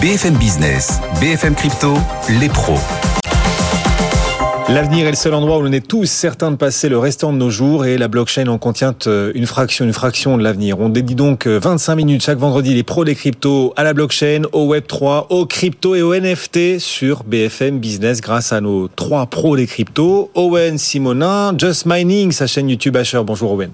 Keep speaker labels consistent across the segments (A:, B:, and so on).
A: BFM Business, BFM Crypto, les pros.
B: L'avenir est le seul endroit où l'on est tous certains de passer le restant de nos jours et la blockchain en contient euh, une fraction, une fraction de l'avenir. On dédie donc 25 euh, minutes chaque vendredi les pros des cryptos à la blockchain, au Web3, aux cryptos et aux NFT sur BFM Business grâce à nos trois pros des cryptos, Owen Simonin, Just Mining, sa chaîne YouTube Asher. Bonjour Owen.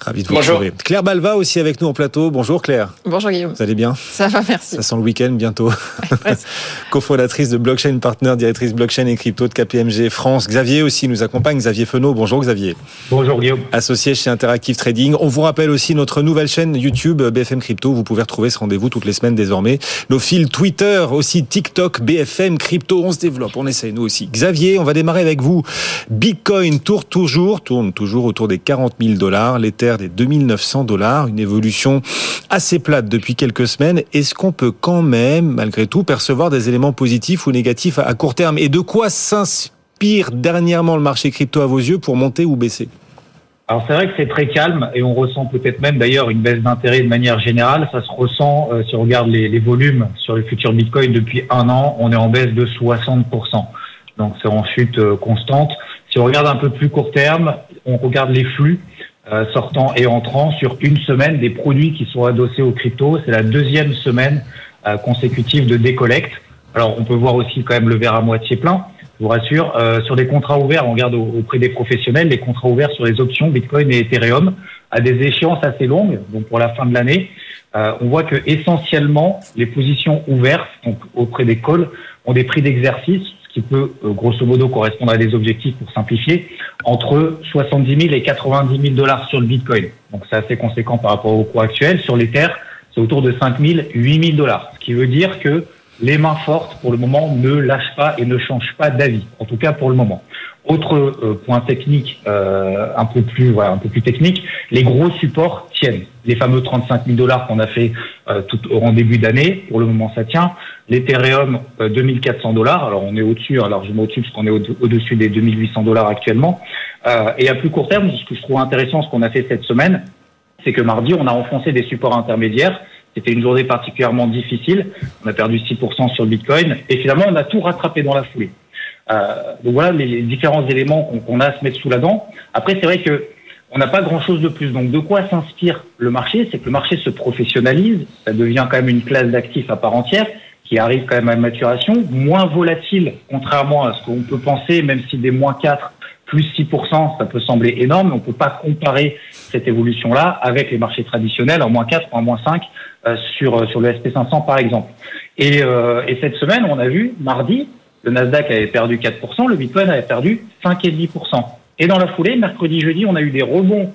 B: Ravi de vous
C: Bonjour.
B: retrouver. Claire Balva aussi avec nous en plateau. Bonjour Claire.
D: Bonjour Guillaume.
B: Vous allez bien
D: Ça va, merci.
B: Ça sent le week-end bientôt. Cofondatrice de Blockchain Partner, directrice blockchain et crypto de KPMG France. Xavier aussi nous accompagne. Xavier Fenot. Bonjour Xavier.
C: Bonjour Guillaume.
B: Associé chez Interactive Trading. On vous rappelle aussi notre nouvelle chaîne YouTube BFM Crypto. Vous pouvez retrouver ce rendez-vous toutes les semaines désormais. Nos fils Twitter, aussi TikTok, BFM Crypto. On se développe, on essaye nous aussi. Xavier, on va démarrer avec vous. Bitcoin tourne toujours, tourne toujours autour des 40 000 dollars. L'Ether des 2900 dollars, une évolution assez plate depuis quelques semaines. Est-ce qu'on peut quand même, malgré tout, percevoir des éléments positifs ou négatifs à court terme? Et de quoi s'inspire dernièrement le marché crypto à vos yeux pour monter ou baisser?
C: Alors c'est vrai que c'est très calme et on ressent peut-être même d'ailleurs une baisse d'intérêt de manière générale. Ça se ressent euh, si on regarde les, les, volumes sur le futur Bitcoin depuis un an, on est en baisse de 60%. Donc c'est en chute euh, constante. Si on regarde un peu plus court terme, on regarde les flux. Euh, sortant et entrant sur une semaine des produits qui sont adossés aux cryptos. C'est la deuxième semaine euh, consécutive de décollecte. Alors on peut voir aussi quand même le verre à moitié plein. Je vous rassure, euh, sur les contrats ouverts, on regarde auprès des professionnels, les contrats ouverts sur les options Bitcoin et Ethereum à des échéances assez longues, donc pour la fin de l'année, on voit que essentiellement les positions ouvertes, donc auprès des calls, ont des prix d'exercice qui peut euh, grosso modo correspondre à des objectifs pour simplifier, entre 70 000 et 90 000 dollars sur le Bitcoin. Donc c'est assez conséquent par rapport au cours actuel. Sur l'Ether, c'est autour de 5 000, 8 000 dollars. Ce qui veut dire que les mains fortes, pour le moment, ne lâchent pas et ne changent pas d'avis. En tout cas, pour le moment. Autre euh, point technique, euh, un peu plus voilà, un peu plus technique, les gros supports Les fameux 35 000 dollars qu'on a fait euh, tout en début d'année, pour le moment ça tient. L'Ethereum 2400 dollars, alors on est au-dessus, hein, largement au-dessus parce qu'on est au-dessus des 2800 dollars actuellement. et à plus court terme, ce que je trouve intéressant, ce qu'on a fait cette semaine, c'est que mardi on a enfoncé des supports intermédiaires. C'était une journée particulièrement difficile. On a perdu 6% sur le Bitcoin et finalement on a tout rattrapé dans la foulée. Euh, donc voilà les différents éléments qu'on a à se mettre sous la dent. Après, c'est vrai que on n'a pas grand-chose de plus. Donc de quoi s'inspire le marché? C'est que le marché se professionnalise, ça devient quand même une classe d'actifs à part entière qui arrive quand même à maturation, moins volatile contrairement à ce qu'on peut penser, même si des moins 4 plus 6%, ça peut sembler énorme, on ne peut pas comparer cette évolution-là avec les marchés traditionnels en moins 4 ou en moins 5 euh, sur, sur le SP500 par exemple. Et, euh, et cette semaine, on a vu mardi, le Nasdaq avait perdu 4%, le Bitcoin avait perdu 5,5%. Et dans la foulée, mercredi, jeudi, on a eu des rebonds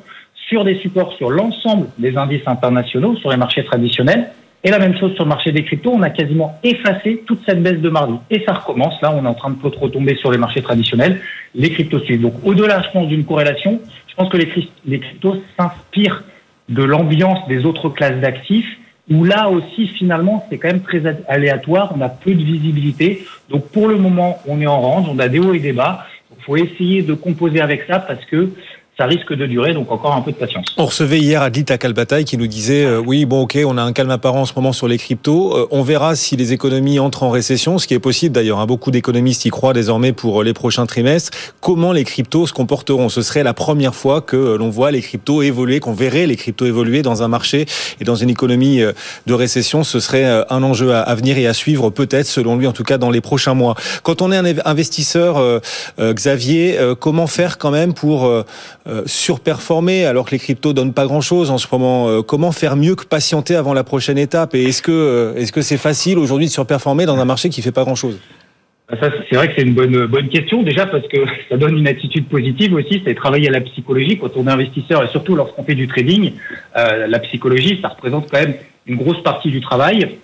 C: sur des supports sur l'ensemble des indices internationaux, sur les marchés traditionnels. Et la même chose sur le marché des cryptos, on a quasiment effacé toute cette baisse de mardi. Et ça recommence, là, on est en train de peut retomber sur les marchés traditionnels, les cryptos suivent. Donc au-delà, je pense, d'une corrélation, je pense que les, les cryptos s'inspirent de l'ambiance des autres classes d'actifs où là aussi finalement c'est quand même très aléatoire, on a peu de visibilité. Donc pour le moment on est en range, on a des hauts et des bas. Faut essayer de composer avec ça parce que ça risque de durer, donc encore un peu de patience.
B: On recevait hier Adlit Akalbataï qui nous disait euh, oui bon ok on a un calme apparent en ce moment sur les cryptos, euh, on verra si les économies entrent en récession, ce qui est possible d'ailleurs. Hein, beaucoup d'économistes y croient désormais pour euh, les prochains trimestres. Comment les cryptos se comporteront? Ce serait la première fois que l'on voit les cryptos évoluer, qu'on verrait les cryptos évoluer dans un marché et dans une économie de récession. Ce serait un enjeu à venir et à suivre peut-être selon lui en tout cas dans les prochains mois. Quand on est un investisseur, Xavier, comment faire quand même pour euh, surperformer alors que les cryptos donnent pas grand-chose en ce moment. Euh, comment faire mieux que patienter avant la prochaine étape? Et est-ce que euh, est-ce que c'est facile aujourd'hui de surperformer dans un marché qui fait pas grand-chose?
C: Bah, c'est vrai que c'est une bonne bonne question déjà parce que ça donne une attitude positive aussi, c'est travailler à la psychologie quand on est investisseur et surtout lorsqu'on fait du trading. la psychologie, ça représente quand même une grosse partie du travail.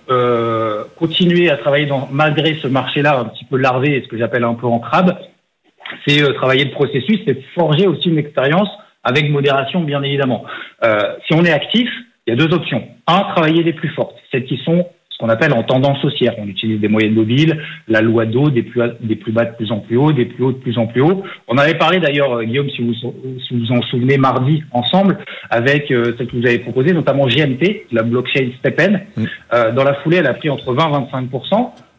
C: continuer à travailler dans malgré ce marché-là un petit peu larvé ce que j'appelle un peu en crabe, c'est euh, travailler le processus, c'est forger aussi une expérience avec modération, bien évidemment. Euh, si on est actif, il y a deux options. Un, travailler les plus fortes, celles qui sont ce qu'on appelle en tendance haussière. On utilise des moyennes mobiles, la loi d'eau, des plus, des plus bas de plus en plus haut, des plus hauts de plus en plus haut. On avait parlé d'ailleurs, euh, Guillaume, si vous si vous en souvenez, mardi ensemble, avec euh, celle que vous avez proposée, notamment GMT, la blockchain Stepen. Mm. Euh, dans la foulée, elle a pris entre 20 et 25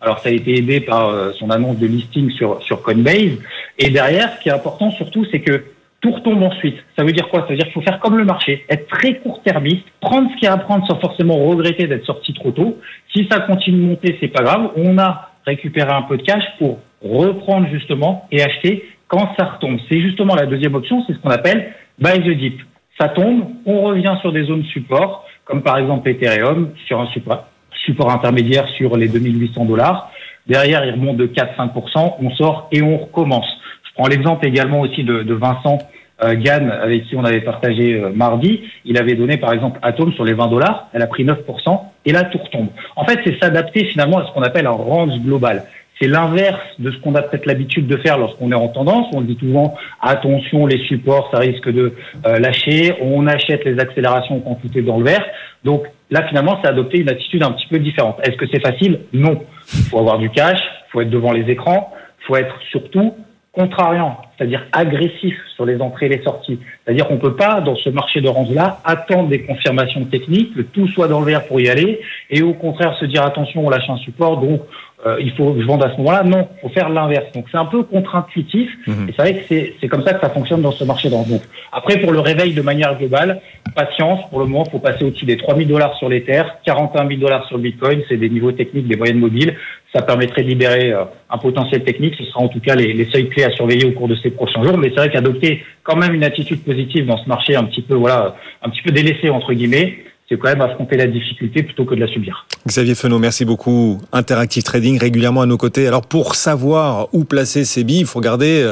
C: alors ça a été aidé par euh, son annonce de listing sur, sur Coinbase. Et derrière, ce qui est important surtout, c'est que tout retombe ensuite. Ça veut dire quoi? Ça veut dire qu'il faut faire comme le marché, être très court-termiste, prendre ce qu'il y a à prendre sans forcément regretter d'être sorti trop tôt. Si ça continue de monter, c'est pas grave. On a récupéré un peu de cash pour reprendre justement et acheter quand ça retombe. C'est justement la deuxième option, c'est ce qu'on appelle buy the dip. Ça tombe, on revient sur des zones support, comme par exemple Ethereum, sur un support, support intermédiaire sur les 2800 dollars. Derrière, il remonte de 4-5%, on sort et on recommence. Je prends l'exemple également aussi de, de Vincent euh, Gann, avec qui on avait partagé euh, mardi. Il avait donné par exemple Atom sur les 20 dollars, elle a pris 9%, et là tout retombe. En fait, c'est s'adapter finalement à ce qu'on appelle un range global. C'est l'inverse de ce qu'on a peut-être l'habitude de faire lorsqu'on est en tendance. On dit souvent attention, les supports, ça risque de euh, lâcher. On achète les accélérations quand tout est dans le vert. Donc là, finalement, c'est adopter une attitude un petit peu différente. Est-ce que c'est facile? Non. Il faut avoir du cash, il faut être devant les écrans, il faut être surtout contrariant, c'est-à-dire agressif sur les entrées et les sorties. C'est-à-dire qu'on ne peut pas, dans ce marché de là attendre des confirmations techniques, que tout soit dans le vert pour y aller, et au contraire se dire attention, on lâche un support, donc euh, il faut que je vende à ce moment-là. Non, il faut faire l'inverse. Donc c'est un peu contre-intuitif, mhm. et c'est vrai que c'est comme ça que ça fonctionne dans ce marché de Donc après, pour le réveil de manière globale, patience, pour le moment, il faut passer au-dessus des 3 000 dollars sur l'Ether, 41 000 dollars sur le Bitcoin, c'est des niveaux techniques des moyennes mobiles ça permettrait de libérer euh, un potentiel technique. Ce sera en tout cas les, les, seuils clés à surveiller au cours de ces prochains jours. Mais c'est vrai qu'adopter quand même une attitude positive dans ce marché un petit peu, voilà, un petit peu délaissé entre guillemets, c'est quand même affronter la difficulté plutôt que de la subir.
B: Xavier Fenot, merci beaucoup. Interactive Trading régulièrement à nos côtés. Alors pour savoir où placer ces billes, il faut regarder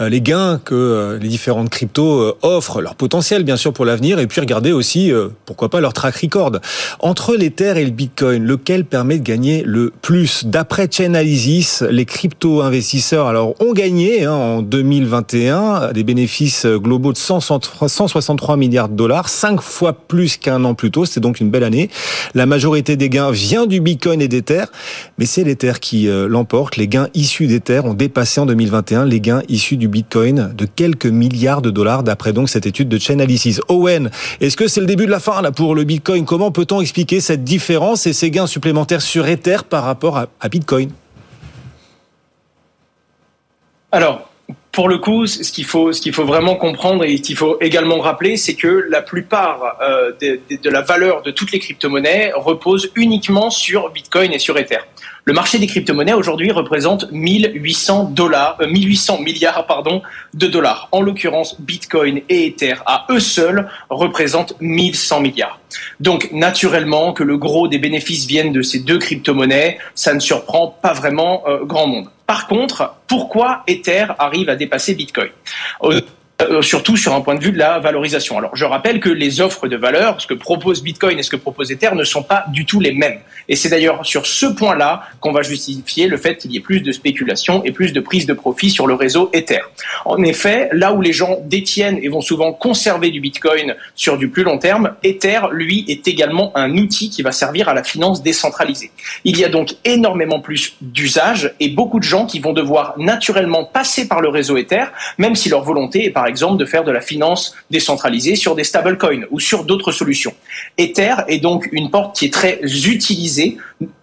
B: euh, les gains que euh, les différentes cryptos euh, offrent, leur potentiel bien sûr pour l'avenir, et puis regarder aussi, pourquoi pas, leur track record. Entre l'Ether et le Bitcoin, lequel permet de gagner le plus? D'après Chainalysis, les crypto-investisseurs alors ont gagné hein, en 2021 des bénéfices globaux de 163 milliards de dollars, cinq fois plus qu'un an plus tôt c'est donc une belle année. La majorité des gains vient du Bitcoin et d'Ether, mais c'est l'Ether qui euh, l'emporte. Les gains issus d'Ether ont dépassé en 2021 les gains issus du Bitcoin de quelques milliards de dollars, d'après donc cette étude de Chainalysis. Owen, est-ce que c'est le début de la fin là pour le Bitcoin? Comment peut-on expliquer cette différence et ces gains supplémentaires sur Ether par rapport à Bitcoin?
D: Alors, pour le coup, ce qu'il faut, vraiment comprendre et qu'il faut également rappeler, c'est que la plupart euh, de, la valeur de toutes les crypto-monnaies repose uniquement sur Bitcoin et sur Ether. Le marché des crypto-monnaies aujourd'hui représente 1800 dollars, 1800 euh, milliards pardon de dollars. En l'occurrence, Bitcoin et Ether à eux seuls représentent 1100 milliards. Donc naturellement que le gros des bénéfices viennent de ces deux crypto-monnaies, ça ne surprend pas vraiment euh, grand monde. Par contre, pourquoi Ether arrive à dépasser Bitcoin? Euh, surtout sur un point de vue de la valorisation. Alors, je rappelle que les offres de valeur, ce que propose Bitcoin et ce que propose Ether, ne sont pas du tout les mêmes. Et c'est d'ailleurs sur ce point-là qu'on va justifier le fait qu'il y ait plus de spéculation et plus de prise de profit sur le réseau Ether. En effet, là où les gens détiennent et vont souvent conserver du Bitcoin sur du plus long terme, Ether, lui, est également un outil qui va servir à la finance décentralisée. Il y a donc énormément plus d'usages et beaucoup de gens qui vont devoir naturellement passer par le réseau Ether, même si leur volonté est par par exemple, de faire de la finance décentralisée sur des stablecoins ou sur d'autres solutions. Ether est donc une porte qui est très utilisée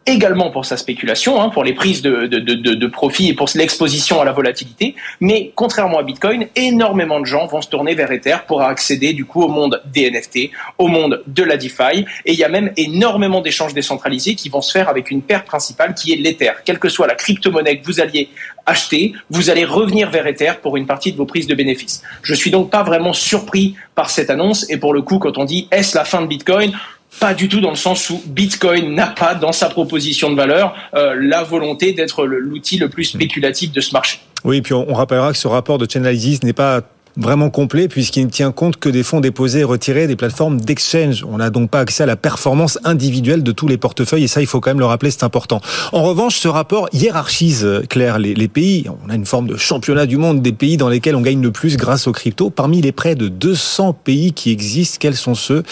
D: également pour sa spéculation, hein, pour les prises de, de, profit et pour l'exposition à la volatilité. Mais contrairement à Bitcoin, énormément de gens vont se tourner vers Ether pour accéder du coup au monde des NFT, au monde de la DeFi. Et il y a même énormément d'échanges décentralisés qui vont se faire avec une paire principale qui est l'Ether. Quelle que soit la crypto-monnaie que vous alliez acheter, vous allez revenir vers Ether pour une partie de vos prises de bénéfices. Je suis donc pas vraiment surpris par cette annonce. Et pour le coup, quand on dit est-ce la fin de Bitcoin? Pas du tout dans le sens où Bitcoin n'a pas dans sa proposition de valeur euh, la volonté d'être l'outil le plus spéculatif de ce marché.
B: Oui, puis on, rappellera que ce rapport de Chainalysis n'est pas vraiment complet puisqu'il ne tient compte que des fonds déposés et retirés des plateformes d'exchange. On n'a donc pas accès à la performance individuelle de tous les portefeuilles et ça, il faut quand même le rappeler, c'est important. En revanche, ce rapport hiérarchise, euh, Claire, les, pays. On a une forme de championnat du monde des pays dans lesquels on gagne le plus grâce aux cryptos. Parmi les près de 200 pays qui existent, quels sont ceux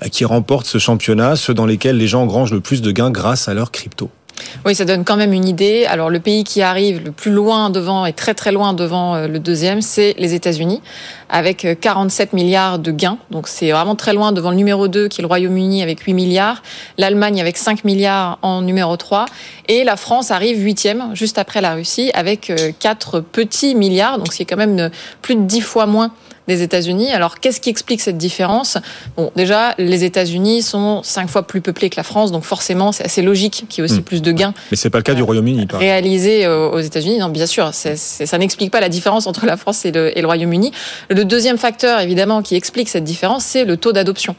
B: bah, qui remportent ce championnat, ceux dans lesquels les gens engrangent le plus de gains grâce à leurs cryptos?
E: Oui, ça donne quand même une idée. Alors le pays qui arrive le plus loin devant et très très loin devant euh, le deuxième, c'est les États-Unis, avec 47 euh, milliards de gains. Donc c'est vraiment très loin devant le numéro 2 qui est le Royaume-Uni avec 8 milliards, l'Allemagne avec 5 milliards en numéro 3, et la France arrive huitième, juste après la Russie, avec 4 euh, petits milliards, donc c'est quand même plus de 10 fois moins des États-Unis. Alors, qu'est-ce qui explique cette différence? Bon, déjà, les États-Unis sont cinq fois plus peuplés que la France, donc forcément, c'est assez logique qu'il y ait aussi hmm. plus de gains.
B: Mais c'est pas le cas du Royaume-Uni.
E: Réalisés aux États-Unis, non, bien sûr, ça n'explique pas la différence entre la France et le, Royaume-Uni. Le deuxième facteur, évidemment, qui explique cette différence, c'est le taux d'adoption.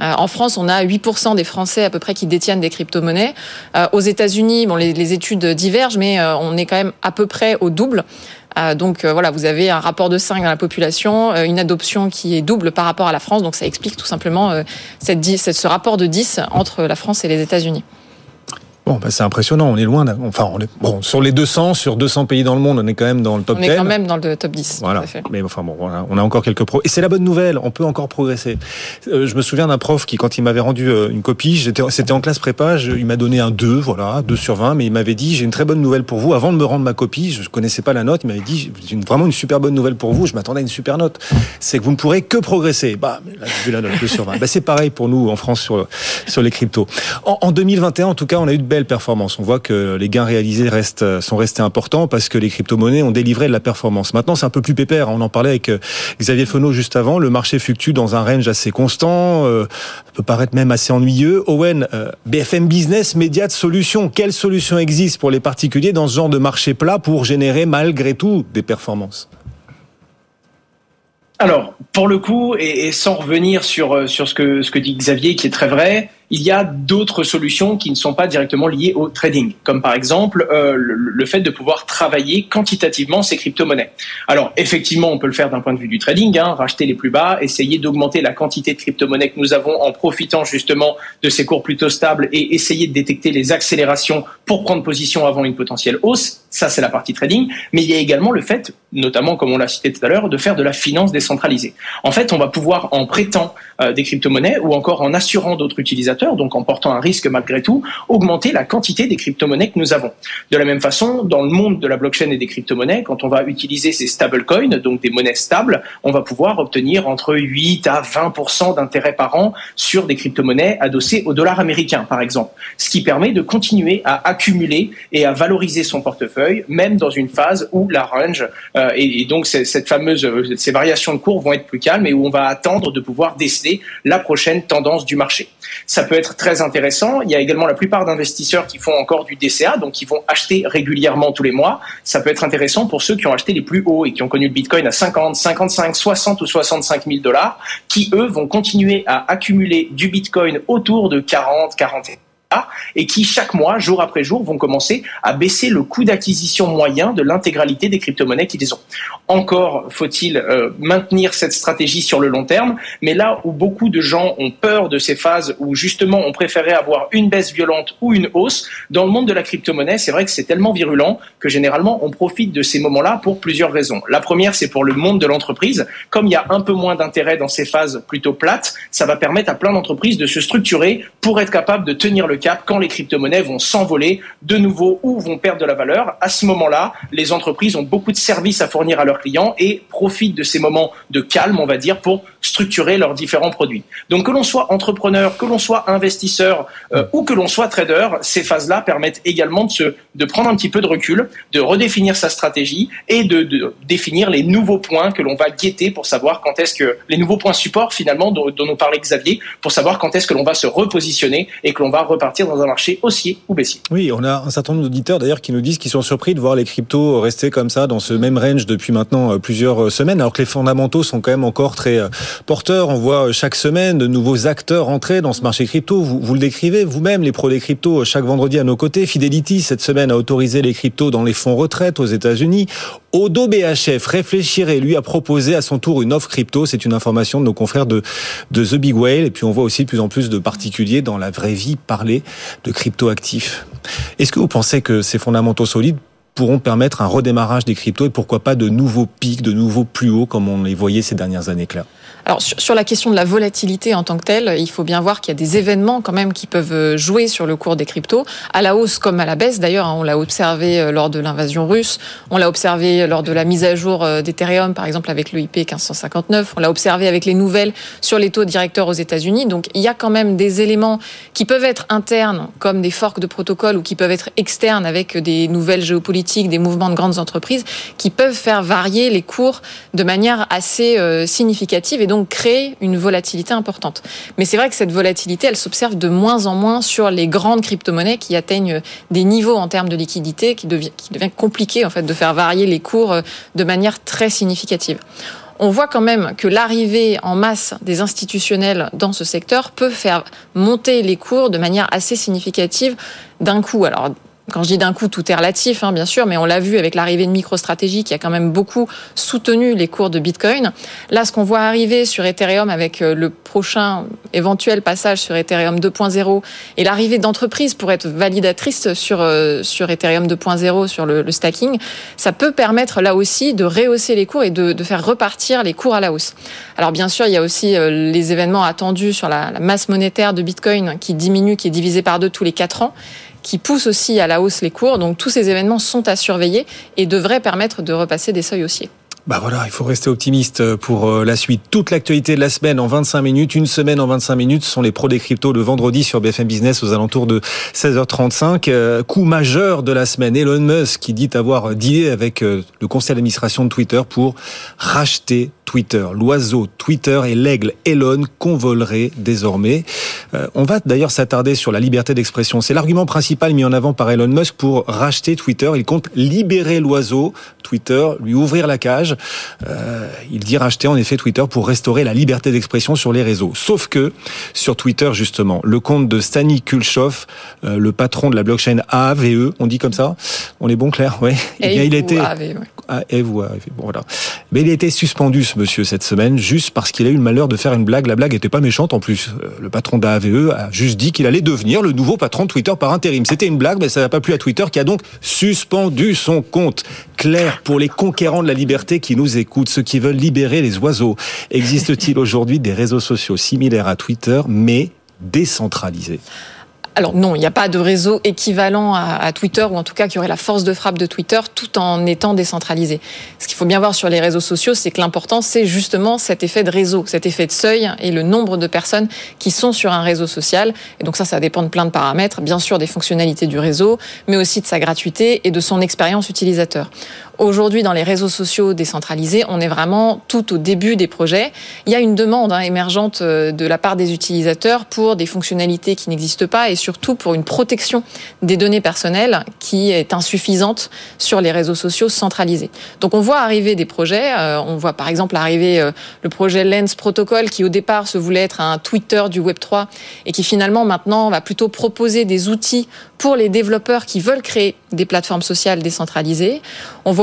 E: Euh, en France, on a 8% des Français à peu près qui détiennent des crypto-monnaies. Euh, aux États-Unis, bon, les, les, études divergent, mais euh, on est quand même à peu près au double. Euh, donc euh, voilà, vous avez un rapport de 5 dans la population, euh, une adoption qui est double par rapport à la France. Donc ça explique tout simplement ce rapport de 10 entre la France et les États-Unis.
B: Bon, bah c'est impressionnant. On est loin. Enfin, on est bon sur les 200, sur 200 pays dans le monde, on est quand même dans le top 10.
E: On est quand même dans le top 10.
B: Voilà. Mais enfin bon, voilà, on a encore quelques pros. Et c'est la bonne nouvelle. On peut encore progresser. Euh, je me souviens d'un prof qui, quand il m'avait rendu euh, une copie, j'étais, c'était en classe prépa, je, il m'a donné un 2, voilà, 2 sur 20, mais il m'avait dit, j'ai une très bonne nouvelle pour vous. Avant de me rendre ma copie, je connaissais pas la note, il m'avait dit, j'ai vraiment une super bonne nouvelle pour vous. Je m'attendais à une super note. C'est que vous ne pourrez que progresser. Bah, là, vu la note 2 sur 20. Bah, c'est pareil pour nous en France sur, sur les cryptos. En, en 2021, en tout cas, on a eu de belles performances. On voit que les gains réalisés restent, sont restés importants parce que les crypto-monnaies ont délivré de la performance. Maintenant, c'est un peu plus pépère. On en parlait avec euh, Xavier Fenot juste avant. Le marché fluctue dans un range assez constant, euh, peut paraître même assez ennuyeux. Owen, euh, BFM Business, média de solutions. Quelles solutions existent pour les particuliers dans ce genre de marché plat pour générer malgré tout des performances?
D: Alors, pour le coup, et, sans revenir sur, que, ce que dit Xavier, qui est très vrai, il y a d'autres solutions qui ne sont pas directement liées au trading, comme par exemple euh, le, fait de pouvoir travailler quantitativement ces crypto-monnaies. Alors effectivement, on peut le faire d'un point de vue du trading, hein, racheter les plus bas, essayer d'augmenter la quantité de crypto-monnaies que nous avons en profitant justement de ces cours plutôt stables et essayer de détecter les accélérations pour prendre position avant une potentielle hausse. Ça, c'est la partie trading. Mais il y a également le fait, notamment comme on l'a cité tout à l'heure, de faire de la finance décentralisée. En fait, on va pouvoir, en prêtant euh, des crypto-monnaies ou encore en assurant d'autres utilisateurs, donc en portant un risque malgré tout, augmenter la quantité des crypto-monnaies que nous avons. De la même façon, dans le monde de la blockchain et des crypto-monnaies, quand on va utiliser ces stablecoins, donc des monnaies stables, on va pouvoir obtenir entre 8 à 20% d'intérêt par an sur des crypto-monnaies adossées au dollar américain, par exemple. Ce qui permet de continuer à accumuler et à valoriser son portefeuille, même dans une phase où la range euh, et, donc cette fameuse, ces variations de cours vont être plus calmes et où on va attendre de pouvoir déceler la prochaine tendance du marché. Ça peut être très intéressant. Il y a également la plupart d'investisseurs qui font encore du DCA, donc qui vont acheter régulièrement tous les mois. Ça peut être intéressant pour ceux qui ont acheté les plus hauts et qui ont connu le Bitcoin à 50, 55, 60 ou 65 000 dollars, qui eux vont continuer à accumuler du Bitcoin autour de 40, 41 et qui chaque mois, jour après jour, vont commencer à baisser le coût d'acquisition moyen de l'intégralité des crypto-monnaies qu'ils ont. Encore faut-il euh, maintenir cette stratégie sur le long terme, mais là où beaucoup de gens ont peur de ces phases où justement on préférait avoir une baisse violente ou une hausse, dans le monde de la crypto-monnaie, c'est vrai que c'est tellement virulent que généralement on profite de ces moments-là pour plusieurs raisons. La première, c'est pour le monde de l'entreprise. Comme il y a un peu moins d'intérêt dans ces phases plutôt plates, ça va permettre à plein d'entreprises de se structurer pour être capable de tenir le quand les crypto-monnaies vont s'envoler de nouveau ou vont perdre de la valeur. À ce moment-là, les entreprises ont beaucoup de services à fournir à leurs clients et profitent de ces moments de calme, on va dire, pour structurer leurs différents produits. Donc que l'on soit entrepreneur, que l'on soit investisseur euh, ou que l'on soit trader, ces phases-là permettent également de, se, de prendre un petit peu de recul, de redéfinir sa stratégie et de, de définir les nouveaux points que l'on va guetter pour savoir quand est-ce que les nouveaux points support finalement dont, dont nous parlait Xavier, pour savoir quand est-ce que l'on va se repositionner et que l'on va repartir dans un marché haussier ou baissier.
B: Oui, on a un certain nombre d'auditeurs d'ailleurs qui nous disent qu'ils sont surpris de voir les cryptos rester comme ça dans ce même range depuis maintenant euh, plusieurs semaines, alors que les fondamentaux sont quand même encore très porteurs. On voit chaque semaine de nouveaux acteurs entrer dans ce marché crypto. Vous, vous le décrivez vous-même, les pros des cryptos, chaque vendredi à nos côtés. Fidelity, cette semaine, a autorisé les cryptos dans les fonds retraite aux États-Unis. Odo BHF réfléchirait, lui, à proposer à son tour une offre crypto. C'est une information de nos confrères de, de The Big Whale. Et puis, on voit aussi de plus en plus de particuliers dans la vraie vie parler de crypto-actifs. Est-ce que vous pensez que ces fondamentaux solides pourront permettre un redémarrage des cryptos et pourquoi pas de nouveaux pics, de nouveaux plus hauts comme on les voyait ces dernières années,
E: alors sur, la question de la volatilité en tant que telle, il faut bien voir qu'il y a des événements quand même qui peuvent euh, jouer sur le cours des cryptos, à la hausse comme à la baisse. D'ailleurs, hein, on l'a observé euh, lors de l'invasion russe, on l'a observé lors de la mise à jour euh, d'Ethereum, par exemple avec le IP 1559, on l'a observé avec les nouvelles sur les taux directeurs aux États-Unis. Donc il y a quand même des éléments qui peuvent être internes, comme des forks de protocoles, ou qui peuvent être externes avec des nouvelles géopolitiques, des mouvements de grandes entreprises, qui peuvent faire varier les cours de manière assez significative. Et donc créer une volatilité importante. Mais c'est vrai que cette volatilité, elle s'observe de moins en moins sur les grandes crypto-monnaies qui atteignent des niveaux en termes de liquidité qui devient, qui devient compliqué en fait de faire varier les cours euh, de manière très significative on voit quand même que l'arrivée en masse des institutionnels dans ce secteur peut faire monter les cours de manière assez significative d'un coup. Alors quand je dis d'un coup, tout est relatif, hein, bien sûr, mais on l'a vu avec l'arrivée de MicroStrategy qui a quand même beaucoup soutenu les cours de Bitcoin. Là, ce qu'on voit arriver sur Ethereum avec euh, le prochain éventuel passage sur Ethereum 2.0 et l'arrivée d'entreprises pour être validatrices sur, euh, sur Ethereum 2.0, sur le, stacking, ça peut permettre là aussi de rehausser les cours et de, de, faire repartir les cours à la hausse. Alors bien sûr, il y a aussi euh, les événements attendus sur la, la masse monétaire de Bitcoin qui diminue, qui est divisée par deux tous les quatre ans qui pousse aussi à la hausse les cours. Donc tous ces événements sont à surveiller et devraient permettre de repasser des seuils haussiers.
B: Bah voilà, il faut rester optimiste pour euh, la suite. Toute l'actualité de la semaine en 25 minutes, une semaine en 25 minutes, ce sont les pros des cryptos le vendredi sur BFM Business aux alentours de 16h35. Euh, coup majeur de la semaine, Elon Musk qui dit avoir dealé avec euh, le conseil d'administration de Twitter pour racheter Twitter. L'oiseau Twitter et l'aigle Elon convoleraient désormais. on va d'ailleurs s'attarder sur la liberté d'expression. C'est l'argument principal mis en avant par Elon Musk pour racheter Twitter. Il compte libérer l'oiseau Twitter, lui ouvrir la cage euh, il dit racheter en effet Twitter pour restaurer la liberté d'expression sur les réseaux. Sauf que sur Twitter justement, le compte de Stani Kulchov, euh, le patron de la blockchain AAVE, on dit comme ça, on est bon Claire, ouais.
E: Eh bien, il était AAVE,
B: ah, bon, voilà. Mais il été suspendu monsieur cette semaine juste parce qu'il a eu le malheur de faire une blague. La blague n'était pas méchante en plus. Euh, le patron d'AAVE a juste dit qu'il allait devenir le nouveau patron de Twitter par intérim. C'était une blague, mais ça n'a pas plu à Twitter qui a donc suspendu son compte. Claire pour les conquérants de la liberté qui nous écoutent, ceux qui veulent libérer les oiseaux. Existe-t-il aujourd'hui des réseaux sociaux similaires à Twitter, mais décentralisés?
E: Alors non, il n'y a pas de réseau équivalent à, Twitter, ou en tout cas qui aurait la force de frappe de Twitter, tout en étant décentralisé. Ce qu'il faut bien voir sur les réseaux sociaux, c'est que l'important, c'est justement cet effet de réseau, cet effet de seuil et le nombre de personnes qui sont sur un réseau social. Et donc ça, ça dépend de plein de paramètres, bien sûr des fonctionnalités du réseau, mais aussi de sa gratuité et de son expérience utilisateur. Aujourd'hui, dans les réseaux sociaux décentralisés, on est vraiment tout au début des projets. Il y a une demande hein, émergente euh, de la part des utilisateurs pour des fonctionnalités qui n'existent pas et surtout pour une protection des données personnelles qui est insuffisante sur les réseaux sociaux centralisés. Donc on voit arriver des projets. Euh, on voit par exemple arriver euh, le projet Lens Protocol qui au départ se voulait être un Twitter du Web 3 et qui finalement maintenant va plutôt proposer des outils pour les développeurs qui veulent créer des plateformes sociales décentralisées.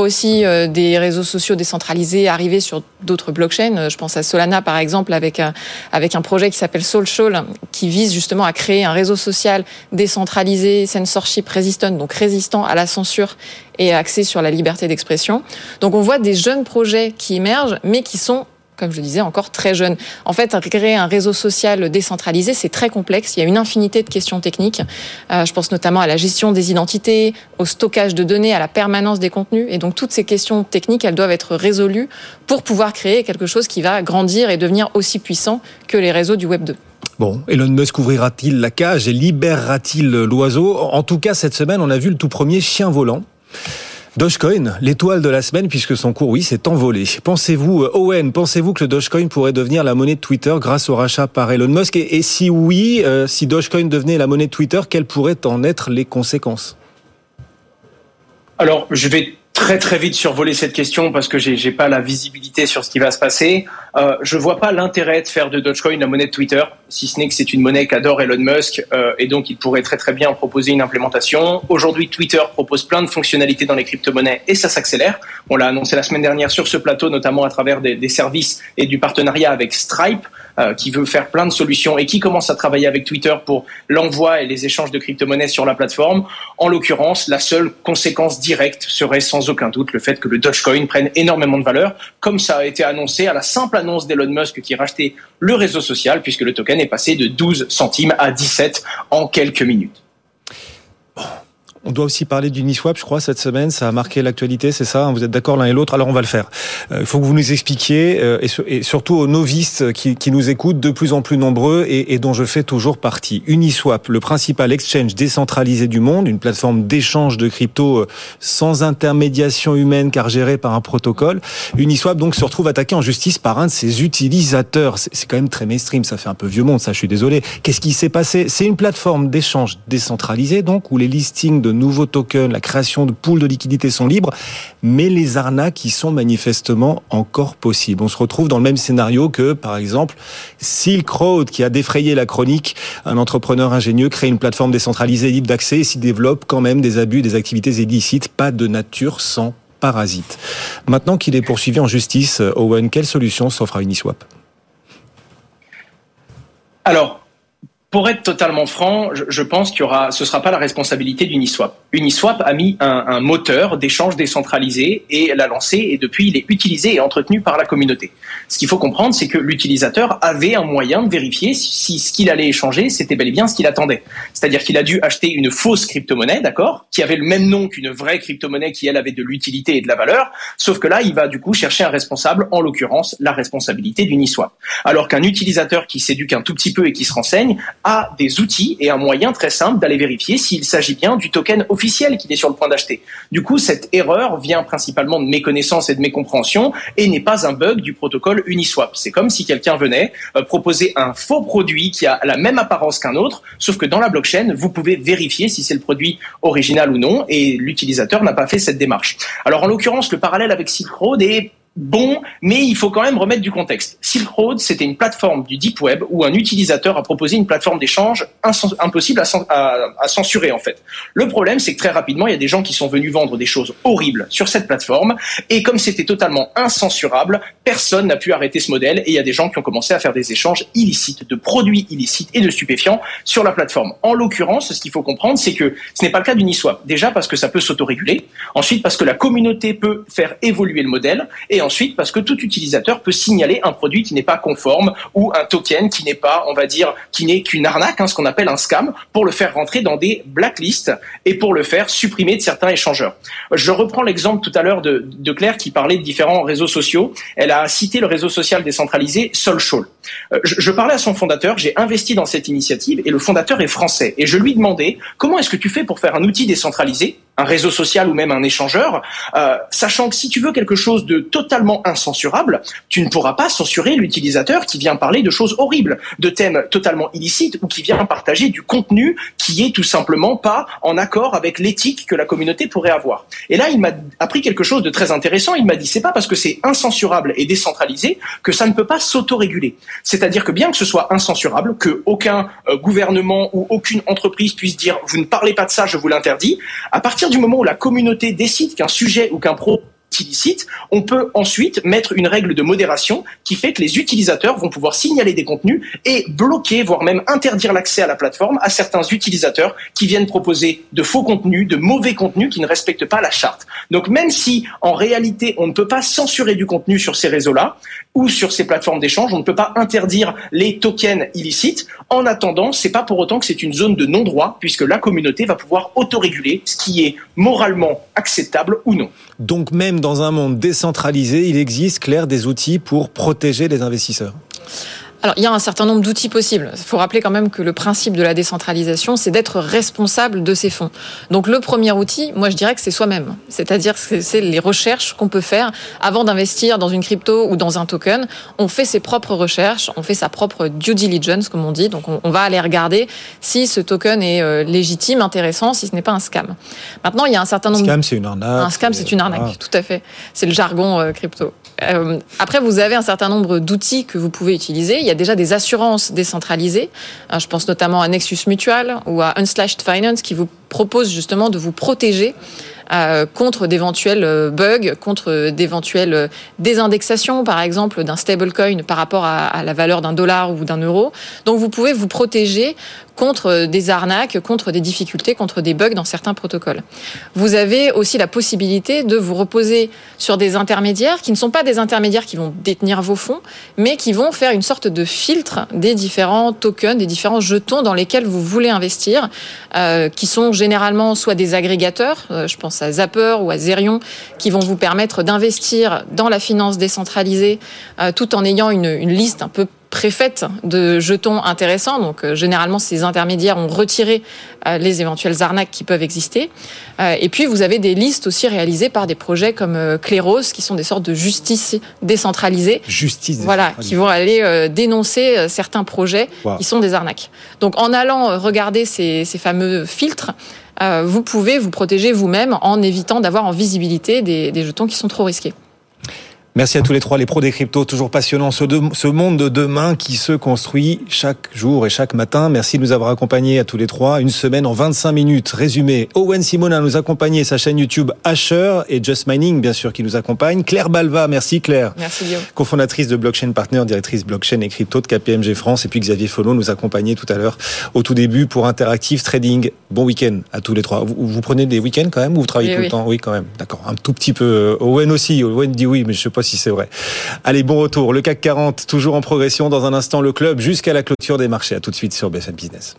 E: Aussi euh, des réseaux sociaux décentralisés arriver sur d'autres blockchains. Euh, je pense à Solana par exemple avec un, avec un projet qui s'appelle Social qui vise justement à créer un réseau social décentralisé, censorship resistant, donc résistant à la censure et axé sur la liberté d'expression. Donc on voit des jeunes projets qui émergent mais qui sont comme je le disais, encore très jeune. En fait, créer un réseau social décentralisé, c'est très complexe. Il y a une infinité de questions techniques. Euh, je pense notamment à la gestion des identités, au stockage de données, à la permanence des contenus. Et donc, toutes ces questions techniques, elles doivent être résolues pour pouvoir créer quelque chose qui va grandir et devenir aussi puissant que les réseaux du Web 2.
B: Bon, Elon Musk ouvrira-t-il la cage et libérera-t-il l'oiseau? En tout cas, cette semaine, on a vu le tout premier chien volant. Dogecoin, l'étoile de la semaine puisque son cours, oui, s'est envolé. Pensez-vous, euh, Owen, pensez-vous que le Dogecoin pourrait devenir la monnaie de Twitter grâce au rachat par Elon Musk? Et, si oui, euh, si Dogecoin devenait la monnaie de Twitter, quelles pourraient en être les conséquences?
D: Alors, je vais très très vite survoler cette question parce que j'ai j'ai pas la visibilité sur ce qui va se passer. Euh, je vois pas l'intérêt de faire de Dogecoin la monnaie de Twitter, si ce n'est que c'est une monnaie qu'adore Elon Musk euh, et donc il pourrait très très bien proposer une implémentation. Aujourd'hui, Twitter propose plein de fonctionnalités dans les crypto-monnaies et ça s'accélère. On l'a annoncé la semaine dernière sur ce plateau, notamment à travers des, des services et du partenariat avec Stripe. Euh, qui veut faire plein de solutions et qui commence à travailler avec Twitter pour l'envoi et les échanges de crypto-monnaies sur la plateforme. En l'occurrence, la seule conséquence directe serait sans aucun doute le fait que le Dogecoin prenne énormément de valeur, comme ça a été annoncé à la simple annonce d'Elon Musk qui rachetait le réseau social, puisque le token est passé de 12 centimes à 17 en quelques minutes.
B: On doit aussi parler d'Uniswap, je crois, cette semaine. Ça a marqué l'actualité, c'est ça hein Vous êtes d'accord l'un et l'autre Alors on va le faire. Euh, il faut que vous nous expliquiez, euh, et, surtout aux novices qui, nous écoutent, de plus en plus nombreux, et, dont je fais toujours partie. Uniswap, le principal exchange décentralisé du monde, une plateforme d'échange de crypto euh, sans intermédiation humaine, car gérée par un protocole. Uniswap donc se retrouve attaqué en justice par un de ses utilisateurs. C'est quand même très mainstream, ça fait un peu vieux monde, ça. Je suis désolé. Qu'est-ce qui s'est passé? C'est une plateforme d'échange décentralisée, donc où les listings de nouveaux tokens, la création de pools de liquidités sont libres, mais les arnaques y sont manifestement encore possibles. On se retrouve dans le même scénario que, par exemple, Silk Road, qui a défrayé la chronique. Un entrepreneur ingénieux crée une plateforme décentralisée libre d'accès et s'y développe quand même des abus, des activités illicites, pas de nature sans parasite. Maintenant qu'il est poursuivi en justice, Owen, quelle solution s'offre à Uniswap?
D: Alors, pour être totalement franc, je, pense qu'il y aura, ce sera pas la responsabilité d'Uniswap. Uniswap a mis un, moteur d'échange décentralisé et l'a lancé et depuis il est utilisé et entretenu par la communauté. Ce qu'il faut comprendre, c'est que l'utilisateur avait un moyen de vérifier si, ce qu'il allait échanger, c'était bel et bien ce qu'il attendait. C'est-à-dire qu'il a dû acheter une fausse crypto-monnaie, d'accord, qui avait le même nom qu'une vraie crypto-monnaie qui elle avait de l'utilité et de la valeur, sauf que là, il va du coup chercher un responsable, en l'occurrence la responsabilité d'Uniswap. Alors qu'un utilisateur qui s'éduque un tout petit peu et qui se renseigne a des outils et un moyen très simple d'aller vérifier s'il s'agit bien du token officiel qu'il est sur le point d'acheter. Du coup, cette erreur vient principalement de méconnaissance et de mécompréhension et n'est pas un bug du protocole Uniswap. C'est comme si quelqu'un venait euh, proposer un faux produit qui a la même apparence qu'un autre, sauf que dans la blockchain, vous pouvez vérifier si c'est le produit original ou non et l'utilisateur n'a pas fait cette démarche. Alors en l'occurrence, le parallèle avec Silk Road est bon, mais il faut quand même remettre du contexte. Silk Road, c'était une plateforme du deep web où un utilisateur a proposé une plateforme d'échange impossible à, censurer en fait. Le problème, c'est que très rapidement, il y a des gens qui sont venus vendre des choses horribles sur cette plateforme, et comme c'était totalement incensurable, personne n'a pu arrêter ce modèle, et il y a des gens qui ont commencé à faire des échanges illicites de produits illicites et de stupéfiants sur la plateforme. En l'occurrence, ce qu'il faut comprendre, c'est que ce n'est pas le cas d'Uniswap. Déjà parce que ça peut s'autoréguler, ensuite parce que la communauté peut faire évoluer le modèle, et ensuite parce que tout utilisateur peut signaler un produit qui n'est pas conforme ou un token qui n'est pas, on va dire, qui n'est qu'une arnaque, hein, ce qu'on appelle un scam, pour le faire rentrer dans des blacklists et pour le faire supprimer de certains échangeurs. Je reprends l'exemple tout à l'heure de, Claire qui parlait de différents réseaux sociaux. Elle a cité le réseau social décentralisé Solshall. Euh, je, parlais à son fondateur, j'ai investi dans cette initiative et le fondateur est français. Et je lui demandais comment est-ce que tu fais pour faire un outil décentralisé un réseau social ou même un échangeur, euh, sachant que si tu veux quelque chose de totalement incensurable, tu ne pourras pas censurer l'utilisateur qui vient parler de choses horribles, de thèmes totalement illicites ou qui vient partager du contenu qui est tout simplement pas en accord avec l'éthique que la communauté pourrait avoir. Et là, il m'a appris quelque chose de très intéressant. Il m'a dit c'est pas parce que c'est incensurable et décentralisé que ça ne peut pas s'autoréguler. C'est-à-dire que bien que ce soit incensurable, que aucun euh, gouvernement ou aucune entreprise puisse dire vous ne parlez pas de ça, je vous l'interdis, à partir du moment où la communauté décide qu'un sujet ou qu'un pro illicite, on peut ensuite mettre une règle de modération qui fait que les utilisateurs vont pouvoir signaler des contenus et bloquer, voire même interdire l'accès à la plateforme à certains utilisateurs qui viennent proposer de faux contenus, de mauvais contenus qui ne respectent pas la charte. Donc même si en réalité on ne peut pas censurer du contenu sur ces réseaux-là ou sur ces plateformes d'échange, on ne peut pas interdire les tokens illicites. En attendant, c'est pas pour autant que c'est une zone de non-droit puisque la communauté va pouvoir autoréguler ce qui est moralement acceptable ou non.
B: Donc même dans un monde décentralisé, il existe, clair, des outils pour protéger les investisseurs
E: alors, il y a un certain nombre d'outils possibles. Il faut rappeler quand même que le principe de la décentralisation, c'est d'être responsable de ces fonds. Donc, le premier outil, moi, je dirais que c'est soi-même. C'est-à-dire que c'est les recherches qu'on peut faire avant d'investir dans une crypto ou dans un token. On fait ses propres recherches, on fait sa propre due diligence, comme on dit. Donc, on, va aller regarder si ce token est euh, légitime, intéressant, si ce n'est pas un scam. Maintenant, il y a un certain nombre.
B: Un scam, c'est une arnaque.
E: Un scam, c'est une arnaque, tout à fait. C'est le jargon euh, crypto. Euh, après, vous avez un certain nombre d'outils que vous pouvez utiliser. Il y a déjà des assurances décentralisées. Euh, je pense notamment à Nexus Mutual ou à Unslashed Finance qui vous proposent justement de vous protéger euh, contre d'éventuels euh, bugs, contre d'éventuelles euh, désindexations, par exemple, d'un stablecoin par rapport à, la valeur d'un dollar ou d'un euro. Donc vous pouvez vous protéger contre des arnaques, contre des difficultés, contre des bugs dans certains protocoles. Vous avez aussi la possibilité de vous reposer sur des intermédiaires qui ne sont pas des intermédiaires qui vont détenir vos fonds, mais qui vont faire une sorte de filtre des différents tokens, des différents jetons dans lesquels vous voulez investir, euh, qui sont généralement soit des agrégateurs, je pense à Zapper ou à Zerion, qui vont vous permettre d'investir dans la finance décentralisée euh, tout en ayant une, une liste un peu préfète de jetons intéressants. Donc euh, généralement, ces intermédiaires ont retiré euh, les éventuelles arnaques qui peuvent exister. et puis vous avez des listes aussi réalisées par des projets comme Cléros, qui sont des sortes de justice décentralisée.
B: Justice.
E: Voilà, qui vont aller dénoncer certains projets qui sont des arnaques. Donc en allant regarder ces, ces fameux filtres, euh, vous pouvez vous protéger vous-même en évitant d'avoir en visibilité des, des jetons qui sont trop risqués.
B: Merci à tous les trois, les pros des cryptos, toujours passionnant ce, ce, monde de demain qui se construit chaque jour et chaque matin. Merci de nous avoir accompagnés à tous les trois. Une semaine en 25 minutes. Résumé, Owen Simona nous accompagnait, sa chaîne YouTube Asher et Just Mining, bien sûr, qui nous accompagne. Claire Balva, merci Claire.
E: Merci Guillaume.
B: Cofondatrice de Blockchain Partner, directrice blockchain et crypto de KPMG France. Et puis Xavier Follon nous accompagnait tout à l'heure au tout début pour Interactive Trading. Bon week-end à tous les trois. Vous, vous prenez des week-ends quand même ou vous travaillez
E: oui,
B: tout
E: oui.
B: le temps? Oui, quand même. D'accord. Un tout petit peu. Owen aussi. Owen dit oui, mais je sais pas si c'est vrai. Allez, bon retour. Le CAC 40, toujours en progression. Dans un instant, le club jusqu'à la clôture des marchés. À tout de suite sur BFM Business.